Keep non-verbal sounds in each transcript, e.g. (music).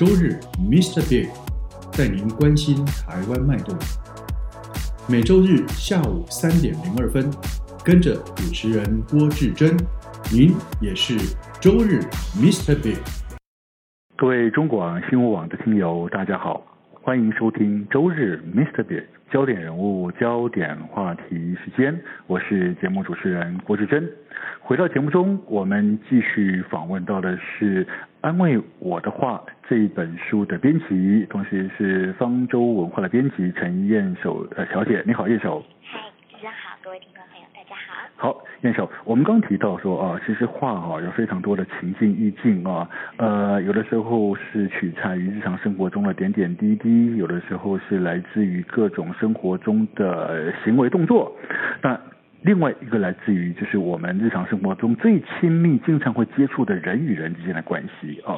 周日，Mr. Big 带您关心台湾脉动。每周日下午三点零二分，跟着主持人郭志珍，您也是周日 Mr. Big。各位中广新闻网的听友，大家好，欢迎收听周日 Mr. Big 焦点人物、焦点话题时间，我是节目主持人郭志珍。回到节目中，我们继续访问到的是。安慰我的话这一本书的编辑，同时是方舟文化的编辑陈燕守呃小姐，你好，燕守。嗨，大家好，各位听众朋友，好。燕少，我们刚提到说啊，其实画哈有非常多的情境意境啊，呃，有的时候是取材于日常生活中的点点滴滴，有的时候是来自于各种生活中的行为动作，那。另外一个来自于就是我们日常生活中最亲密、经常会接触的人与人之间的关系啊。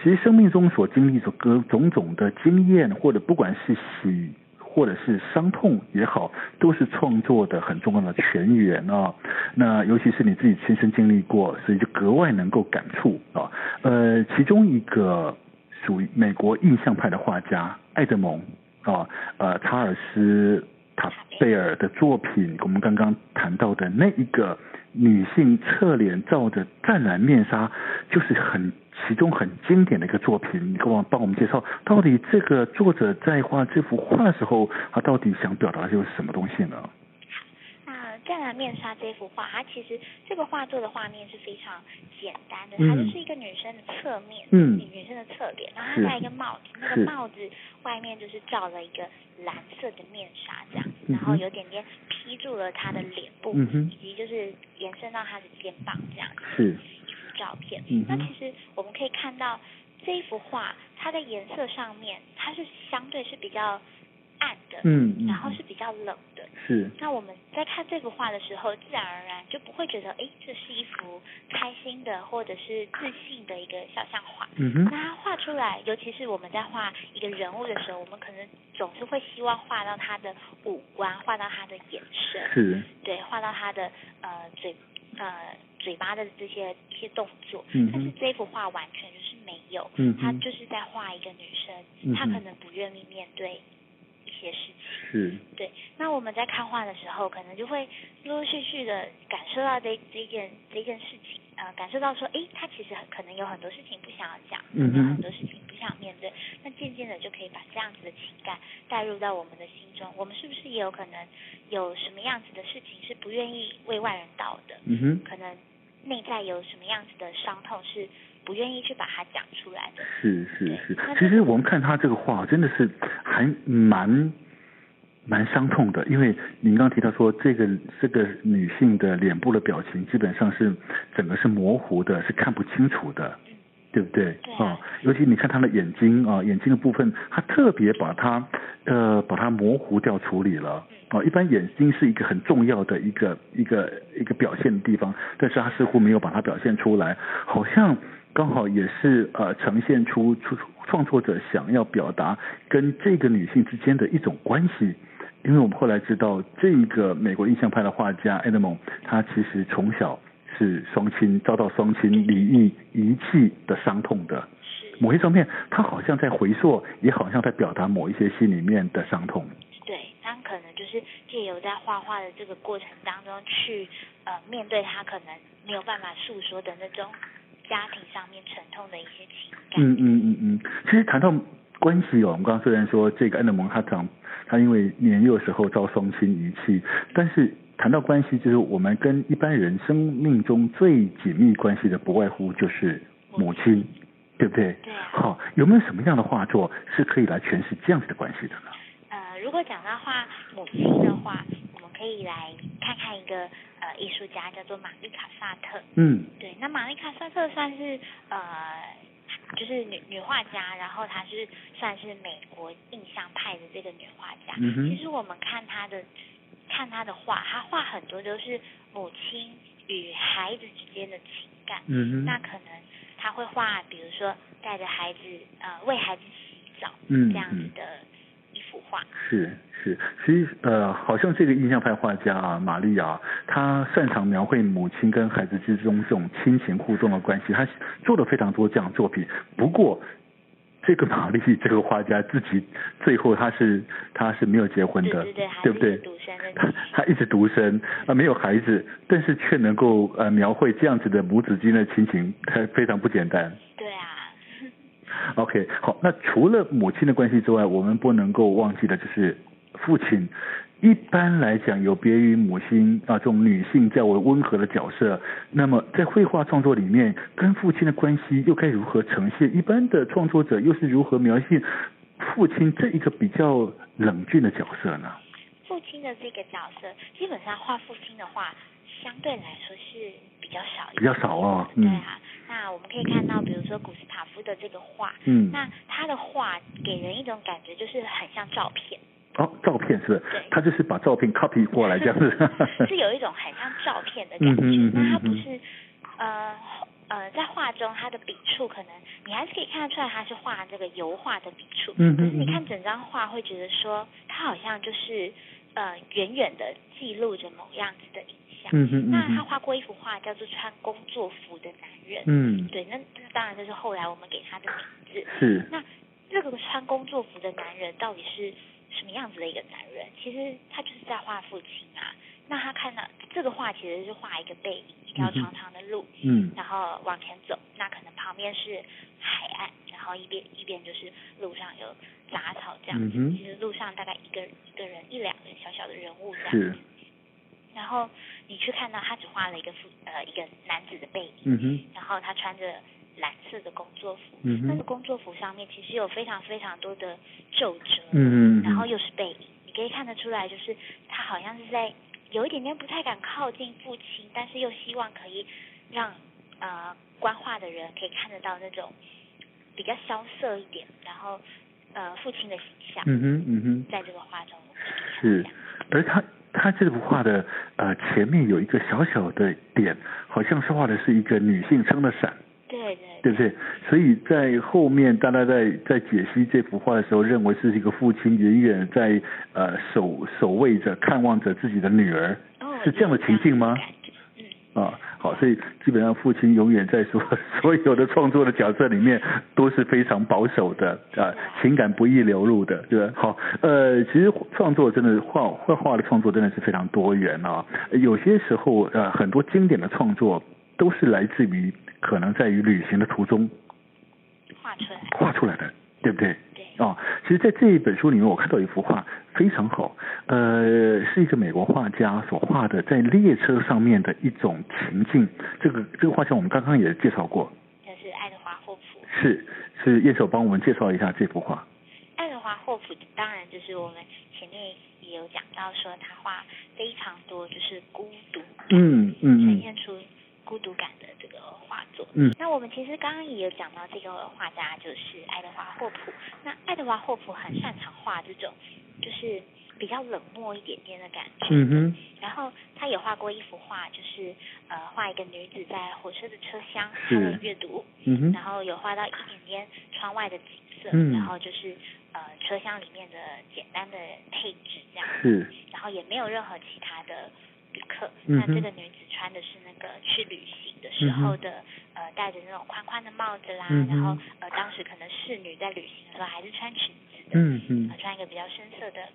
其实生命中所经历的各种种的经验，或者不管是喜或者是伤痛也好，都是创作的很重要的泉源啊。那尤其是你自己亲身经历过，所以就格外能够感触啊。呃，其中一个属于美国印象派的画家爱德蒙啊，呃，查尔斯。塔贝尔的作品，我们刚刚谈到的那一个女性侧脸罩着湛蓝面纱，就是很其中很经典的一个作品。你给我帮我们介绍，到底这个作者在画这幅画的时候，他到底想表达的就是什么东西呢？湛蓝面纱这幅画，它其实这个画作的画面是非常简单的，它就是一个女生的侧面，嗯，女生的侧脸，然后她戴一个帽子，那个帽子外面就是罩了一个蓝色的面纱这样子，然后有点点披住了她的脸部，以及就是延伸到她的肩膀这样子，是照片。那其实我们可以看到这一幅画，它的颜色上面，它是相对是比较。暗的，嗯，然后是比较冷的，是。那我们在看这幅画的时候，自然而然就不会觉得，哎，这是一幅开心的或者是自信的一个肖像画。嗯哼。那它画出来，尤其是我们在画一个人物的时候，我们可能总是会希望画到他的五官，画到他的眼神，是。对，画到他的呃嘴呃嘴巴的这些一些动作。嗯。但是这幅画完全就是没有，嗯，他就是在画一个女生，她可能不愿意面对。一些事情是，对。那我们在看画的时候，可能就会陆陆续续的感受到这这件这件事情，呃，感受到说，哎，他其实很可能有很多事情不想要讲，嗯，有很多事情不想面对。那渐渐的就可以把这样子的情感带入到我们的心中。我们是不是也有可能有什么样子的事情是不愿意为外人道的？嗯哼，可能内在有什么样子的伤痛是。不愿意去把它讲出来的。是是是，其实我们看他这个话，真的是还蛮蛮伤痛的，因为您刚刚提到说，这个这个女性的脸部的表情基本上是整个是模糊的，是看不清楚的，对不对？对啊，尤其你看她的眼睛啊，眼睛的部分，她特别把它呃把它模糊掉处理了。啊，一般眼睛是一个很重要的一个一个一个表现的地方，但是她似乎没有把它表现出来，好像。刚好也是呃呈现出出创作者想要表达跟这个女性之间的一种关系，因为我们后来知道这个美国印象派的画家爱德蒙，他其实从小是双亲遭到双亲离异遗弃的伤痛的，某些方面他好像在回溯，也好像在表达某一些心里面的伤痛。对，他可能就是借由在画画的这个过程当中去呃面对他可能没有办法诉说的那种。家庭上面沉痛的一些情感。嗯嗯嗯嗯，其实谈到关系哦，我们刚刚虽然说这个安德蒙他长，他因为年幼时候遭双亲遗弃，但是谈到关系，就是我们跟一般人生命中最紧密关系的，不外乎就是母亲，对不对？对啊。好，有没有什么样的画作是可以来诠释这样子的关系的呢？呃，如果讲到画母亲的话，我们可以来看看一个。呃，艺术家叫做玛丽卡萨特。嗯，对，那玛丽卡萨特算是呃，就是女女画家，然后她是算是美国印象派的这个女画家。嗯。其实我们看她的看她的画，她画很多都是母亲与孩子之间的情感。那可能她会画，比如说带着孩子呃为孩子洗澡，嗯，这样子的一是。是，其实呃，好像这个印象派画家啊，玛丽亚，她擅长描绘母亲跟孩子之中这种亲情互动的关系，她做了非常多这样作品。不过，这个玛丽这个画家自己最后他是。他是。没有结婚的，对对对，对不对？独生他一直独生啊、没有孩子，但是。却能够呃描绘这样子的母子间的亲情，他非常不简单。对啊。OK，好，那除了母亲的关系之外，我们不能够忘记的就是。父亲一般来讲有别于母亲啊这种女性较为温和的角色，那么在绘画创作里面，跟父亲的关系又该如何呈现？一般的创作者又是如何描写父亲这一个比较冷峻的角色呢？父亲的这个角色，基本上画父亲的话，相对来说是比较少一点，比较少哦。对啊，那我们可以看到，比如说古斯塔夫的这个画，嗯，那他的画给人一种感觉，就是很像照片。哦，照片是不是？对，他就是把照片 copy 过来这样子。(laughs) 是有一种很像照片的感觉，嗯、那他不是呃呃在画中他的笔触可能你还是可以看得出来他是画这个油画的笔触，嗯，可是你看整张画会觉得说他好像就是呃远远的记录着某样子的影像。嗯嗯，那他画过一幅画叫做穿工作服的男人。嗯，对，那那当然就是后来我们给他的名字。是。那这个穿工作服的男人到底是？什么样子的一个男人？其实他就是在画父亲啊。那他看到这个画，其实是画一个背影，一条长长的路，嗯，然后往前走。那可能旁边是海岸，然后一边一边就是路上有杂草这样子。嗯、其实路上大概一个一个人一两个小小的人物这样子。然后你去看到他只画了一个父呃一个男子的背影，嗯哼，然后他穿着。蓝色的工作服，嗯，那个工作服上面其实有非常非常多的皱褶，嗯，然后又是背影，你可以看得出来，就是他好像是在有一点点不太敢靠近父亲，但是又希望可以让呃观画的人可以看得到那种比较萧瑟一点，然后呃父亲的形象，嗯哼嗯哼，在这个画中是，而他他这幅画的呃前面有一个小小的点，好像是画的是一个女性撑的伞。对对，对不对？所以在后面，大家在在解析这幅画的时候，认为是一个父亲远远在呃守守卫着、看望着自己的女儿，哦、是这样的情境吗？嗯，啊，好，所以基本上父亲永远在所 (laughs) 所有的创作的角色里面都是非常保守的啊，情感不易流露的，对吧？好，呃，其实创作真的画画画的创作真的是非常多元啊，有些时候呃很多经典的创作都是来自于。可能在于旅行的途中画出来，画出来的，对不对？对。哦，其实，在这一本书里面，我看到一幅画非常好，呃，是一个美国画家所画的，在列车上面的一种情境。这个这个画像我们刚刚也介绍过。这是爱德华霍普。是是，叶手帮我们介绍一下这幅画。爱德华霍普当然就是我们前面也有讲到说，他画非常多就是孤独，嗯嗯嗯，呈现出孤独感的这个画作。嗯，那我们其实刚刚也有讲到这个画家就是爱德华霍普。那爱德华霍普很擅长画这种，就是比较冷漠一点点的感觉。嗯哼。然后他也画过一幅画，就是呃画一个女子在火车的车厢，她的阅读。嗯哼。然后有画到一点点窗外的景色，嗯。然后就是呃车厢里面的简单的配置这样。是。然后也没有任何其他的旅客。嗯。那这个女子穿的是那个去旅行的时候的。嗯呃，戴着那种宽宽的帽子啦，嗯、然后呃，当时可能侍女在旅行的时候还是穿裙子的，嗯嗯、呃，穿一个比较深色的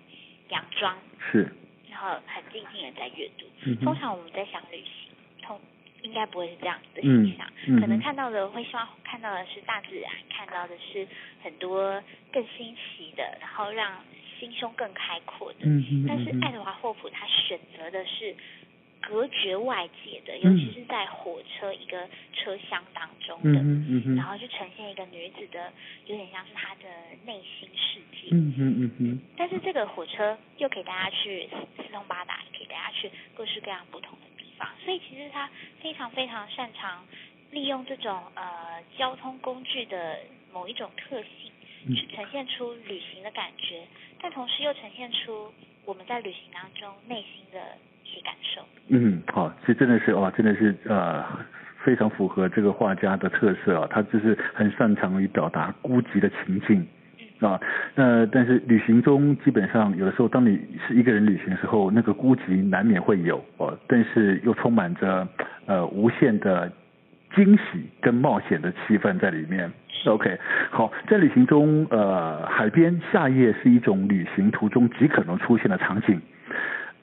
洋装，是，然后很静静的在阅读、嗯。通常我们在想旅行，通应该不会是这样子的形象、嗯嗯，可能看到的会希望看到的是大自然，看到的是很多更新奇的，然后让心胸更开阔的。嗯、但是爱德华霍普他选择的是。隔绝外界的，尤其是在火车一个车厢当中的，嗯嗯、然后就呈现一个女子的，有点像是她的内心世界。嗯嗯嗯、但是这个火车又可以带她去四通八达，可以带她去各式各样不同的地方，所以其实他非常非常擅长利用这种呃交通工具的某一种特性，去呈现出旅行的感觉，但同时又呈现出我们在旅行当中内心的一些感受。嗯，好，这真的是哇，真的是呃非常符合这个画家的特色啊，他就是很擅长于表达孤寂的情境。啊，那，但是旅行中基本上有的时候，当你是一个人旅行的时候，那个孤寂难免会有哦，但是又充满着呃无限的惊喜跟冒险的气氛在里面。OK，好，在旅行中，呃，海边夏夜是一种旅行途中极可能出现的场景。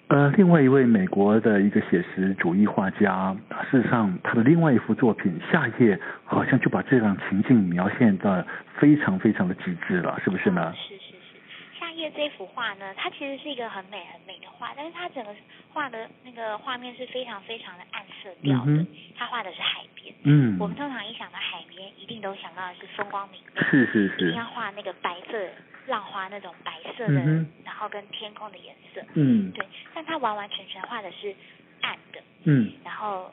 呃，另外一位美国的一个写实主义画家，事实上他的另外一幅作品《夏夜》好像就把这样情境描现的非常非常的极致了，是不是呢？《》这幅画呢，它其实是一个很美很美的画，但是它整个画的那个画面是非常非常的暗色调的，它、嗯、画的是海边。嗯。我们通常一想到海边，一定都想到的是风光明媚。是是是。一定要画那个白色。浪花那种白色的，嗯、然后跟天空的颜色，嗯，对，但它完完全全画的是暗的，嗯，然后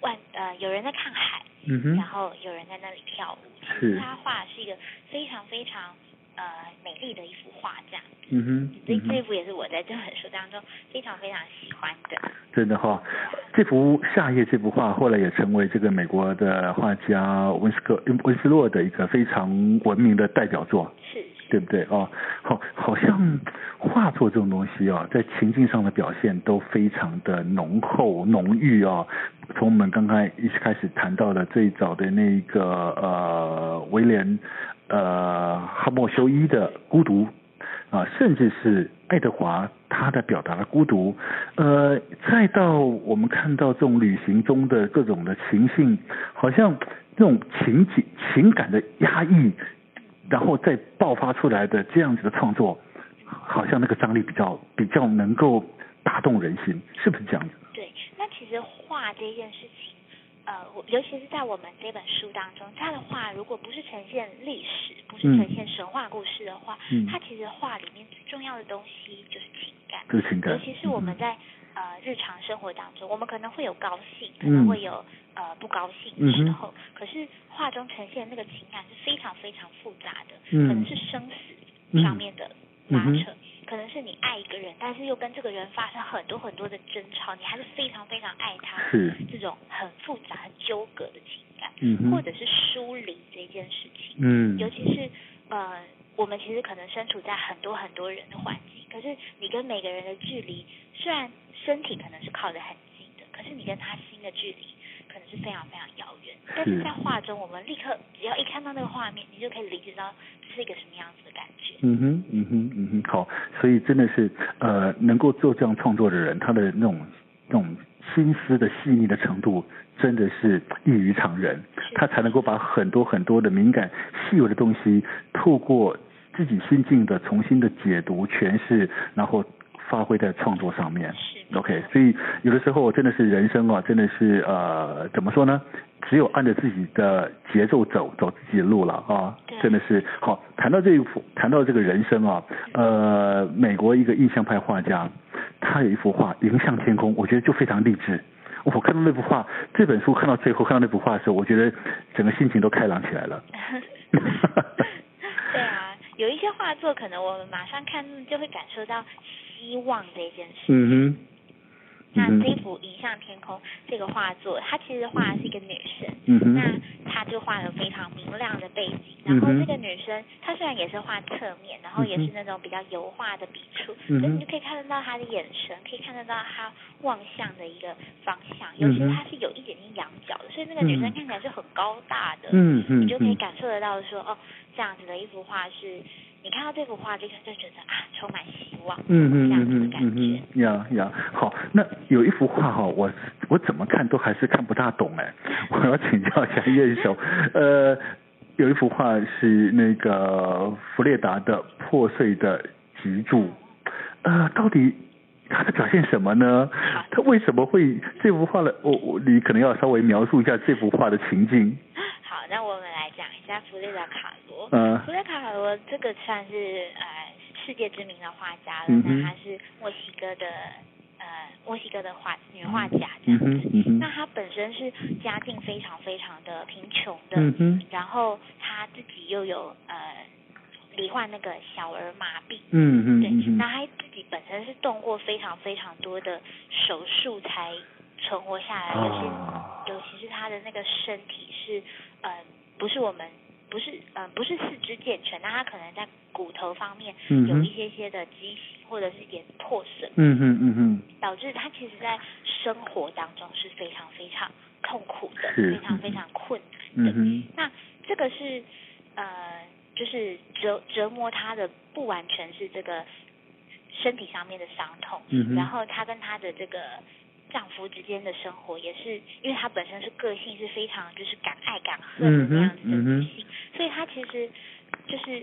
万呃有人在看海，嗯哼，然后有人在那里跳舞，是，他画的是一个非常非常呃美丽的一幅画，这样，嗯哼，这这幅也是我在这本书当中非常非常喜欢的，真的哈、哦，这幅夏夜这幅画后来也成为这个美国的画家温斯克温斯洛的一个非常闻名的代表作，是。对不对哦？好，好像画作这种东西啊，在情境上的表现都非常的浓厚浓郁啊。从我们刚刚一开始谈到的最早的那个呃威廉呃哈默修伊的孤独啊，甚至是爱德华他的表达的孤独，呃，再到我们看到这种旅行中的各种的情境，好像这种情景情感的压抑。然后再爆发出来的这样子的创作，好像那个张力比较比较能够打动人心，是不是这样子？对，那其实画这件事情，呃，尤其是在我们这本书当中，他的画如果不是呈现历史，不是呈现神话故事的话，嗯，它其实画里面最重要的东西就是情感，就是情感，尤其是我们在。嗯呃，日常生活当中，我们可能会有高兴，可能会有、嗯、呃不高兴的时候。嗯、可是画中呈现那个情感是非常非常复杂的，嗯、可能是生死上面的拉扯，嗯、可能是你爱一个人，但是又跟这个人发生很多很多的争吵，你还是非常非常爱他，是这种很复杂、很纠葛的情感，嗯、或者是疏离这件事情，嗯，尤其是呃，我们其实可能身处在很多很多人的环境，可是你跟每个人的距离虽然。身体可能是靠得很近的，可是你跟他心的距离可能是非常非常遥远。但是在画中，我们立刻只要一看到那个画面，你就可以理解到这是一个什么样子的感觉。嗯哼，嗯哼，嗯哼，好，所以真的是呃，能够做这样创作的人，他的那种那种心思的细腻的程度，真的是异于常人。他才能够把很多很多的敏感细微的东西，透过自己心境的重新的解读诠释，然后。发挥在创作上面，OK，所以有的时候真的是人生啊，真的是呃，怎么说呢？只有按着自己的节奏走，走自己的路了啊，真的是好。谈到这一幅，谈到这个人生啊，呃，美国一个印象派画家，他有一幅画《迎向天空》，我觉得就非常励志。我看到那幅画，这本书看到最后看到那幅画的时候，我觉得整个心情都开朗起来了。(laughs) 对啊，有一些画作，可能我们马上看就会感受到。希望这件事。嗯哼。那这幅《迎向天空》这个画作，它其实画的是一个女生。嗯哼。那她就画了非常明亮的背景，然后这个女生她虽然也是画侧面，然后也是那种比较油画的笔触，嗯、可是你就可以看得到她的眼神，可以看得到她望向的一个方向，尤其是她是有一点点仰角的，所以那个女生看起来是很高大的。嗯嗯。你就可以感受得到说，哦，这样子的一幅画是。你看到这幅画，就就觉得啊，充满嗯嗯这样的感觉。嗯嗯呀呀，好，那有一幅画哈，我我怎么看都还是看不大懂哎，我要请教一下彦手。呃，有一幅画是那个弗列达的破碎的脊柱，呃，到底它在表现什么呢？它为什么会这幅画的？我我你可能要稍微描述一下这幅画的情境。好，那我们来讲一下弗列达卡罗。嗯，弗列达卡罗这个算是呃世界知名的画家了，嗯、那他是墨西哥的呃墨西哥的画女画家这样子。嗯嗯嗯、那她本身是家境非常非常的贫穷的，然后她自己又有呃罹患那个小儿麻痹。嗯嗯。对，嗯、那她自己本身是动过非常非常多的手术才存活下来，尤其、啊、尤其是她的那个身体是呃不是我们。不是，嗯、呃，不是四肢健全，那他可能在骨头方面有一些些的畸形，或者是一点破损，嗯嗯嗯嗯，导致他其实在生活当中是非常非常痛苦的，是非常非常困难的。嗯、那这个是，呃，就是折折磨他的不完全是这个身体上面的伤痛，嗯哼，然后他跟他的这个。丈夫之间的生活也是，因为她本身是个性是非常就是敢爱敢恨的那样子的女性，嗯嗯、所以她其实就是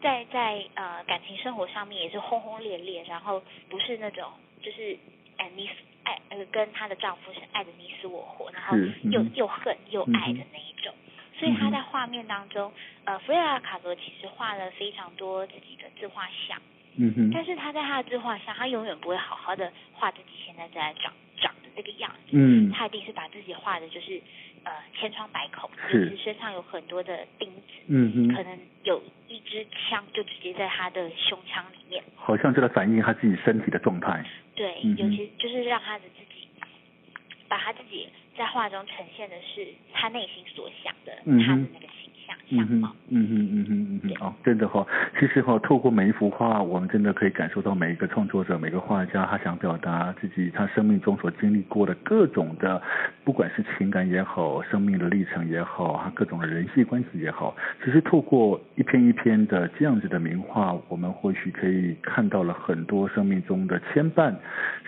在在呃感情生活上面也是轰轰烈烈，然后不是那种就是爱你爱呃跟她的丈夫是爱的你死我活，然后又、嗯、又恨又爱的那一种，所以她在画面当中，呃弗雷拉卡罗其实画了非常多自己的自画像。嗯哼，但是他在他的自画像，他永远不会好好的画自己现在在长长的这个样子。嗯，他一定是把自己画的，就是呃千疮百孔，就是身上有很多的钉子。可能有一支枪就直接在他的胸腔里面。好像就在反映他自己身体的状态。对，嗯、尤其就是让他的自己，把他自己在画中呈现的是他内心所想的，他的那个。嗯哼，嗯哼，嗯哼，嗯哼，哦，真的哈、哦，其实哈、哦，透过每一幅画，我们真的可以感受到每一个创作者、每个画家，他想表达自己他生命中所经历过的各种的，不管是情感也好，生命的历程也好，他各种的人际关系也好，其实透过一篇一篇的这样子的名画，我们或许可以看到了很多生命中的牵绊，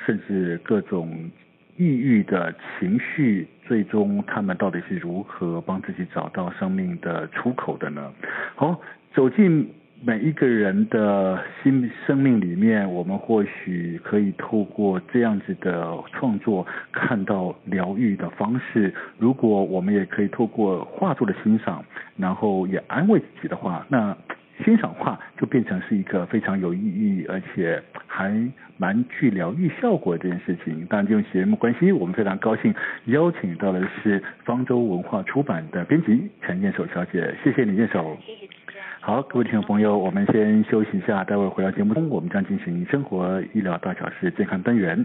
甚至各种。抑郁的情绪，最终他们到底是如何帮自己找到生命的出口的呢？好，走进每一个人的心生命里面，我们或许可以透过这样子的创作，看到疗愈的方式。如果我们也可以透过画作的欣赏，然后也安慰自己的话，那。欣赏画就变成是一个非常有意义，而且还蛮具疗愈效果的这件事情。当然，这种节目关系，我们非常高兴邀请到的是方舟文化出版的编辑陈建守小姐。谢谢你，燕守。谢谢。好，各位听众朋友，我们先休息一下，待会儿回到节目中，我们将进行生活医疗大小事健康单元。